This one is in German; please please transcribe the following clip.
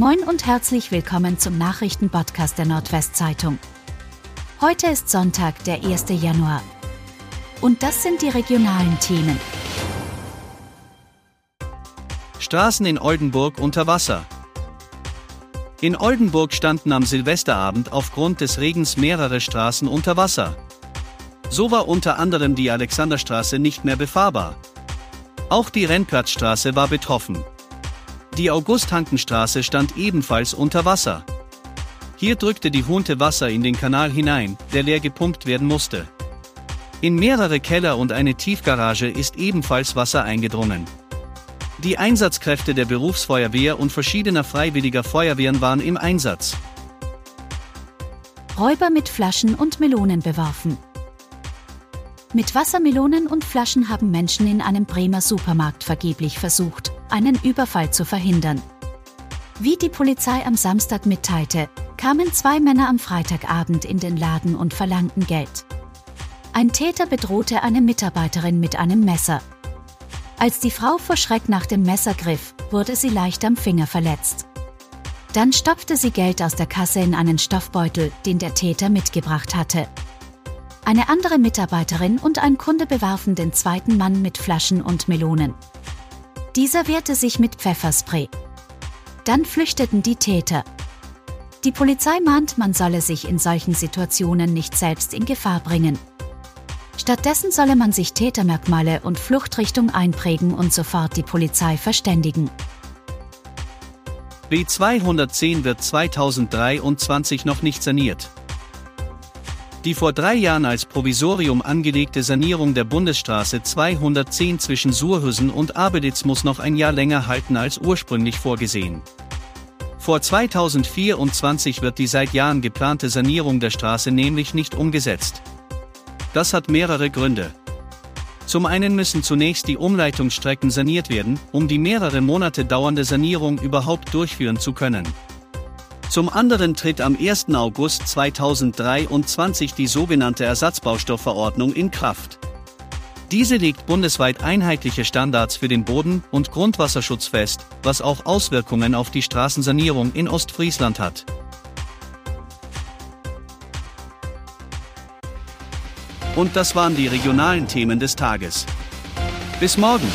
Moin und herzlich willkommen zum Nachrichtenpodcast der Nordwestzeitung. Heute ist Sonntag, der 1. Januar. Und das sind die regionalen Themen. Straßen in Oldenburg unter Wasser. In Oldenburg standen am Silvesterabend aufgrund des Regens mehrere Straßen unter Wasser. So war unter anderem die Alexanderstraße nicht mehr befahrbar. Auch die Rennplatzstraße war betroffen. Die August-Hanken-Straße stand ebenfalls unter Wasser. Hier drückte die Hunte Wasser in den Kanal hinein, der leer gepumpt werden musste. In mehrere Keller und eine Tiefgarage ist ebenfalls Wasser eingedrungen. Die Einsatzkräfte der Berufsfeuerwehr und verschiedener freiwilliger Feuerwehren waren im Einsatz. Räuber mit Flaschen und Melonen beworfen. Mit Wassermelonen und Flaschen haben Menschen in einem Bremer Supermarkt vergeblich versucht, einen Überfall zu verhindern. Wie die Polizei am Samstag mitteilte, kamen zwei Männer am Freitagabend in den Laden und verlangten Geld. Ein Täter bedrohte eine Mitarbeiterin mit einem Messer. Als die Frau vor Schreck nach dem Messer griff, wurde sie leicht am Finger verletzt. Dann stopfte sie Geld aus der Kasse in einen Stoffbeutel, den der Täter mitgebracht hatte. Eine andere Mitarbeiterin und ein Kunde bewarfen den zweiten Mann mit Flaschen und Melonen. Dieser wehrte sich mit Pfefferspray. Dann flüchteten die Täter. Die Polizei mahnt, man solle sich in solchen Situationen nicht selbst in Gefahr bringen. Stattdessen solle man sich Tätermerkmale und Fluchtrichtung einprägen und sofort die Polizei verständigen. B210 wird 2023 noch nicht saniert. Die vor drei Jahren als Provisorium angelegte Sanierung der Bundesstraße 210 zwischen Surhüsen und Abelitz muss noch ein Jahr länger halten als ursprünglich vorgesehen. Vor 2024 wird die seit Jahren geplante Sanierung der Straße nämlich nicht umgesetzt. Das hat mehrere Gründe. Zum einen müssen zunächst die Umleitungsstrecken saniert werden, um die mehrere Monate dauernde Sanierung überhaupt durchführen zu können. Zum anderen tritt am 1. August 2023 die sogenannte Ersatzbaustoffverordnung in Kraft. Diese legt bundesweit einheitliche Standards für den Boden- und Grundwasserschutz fest, was auch Auswirkungen auf die Straßensanierung in Ostfriesland hat. Und das waren die regionalen Themen des Tages. Bis morgen!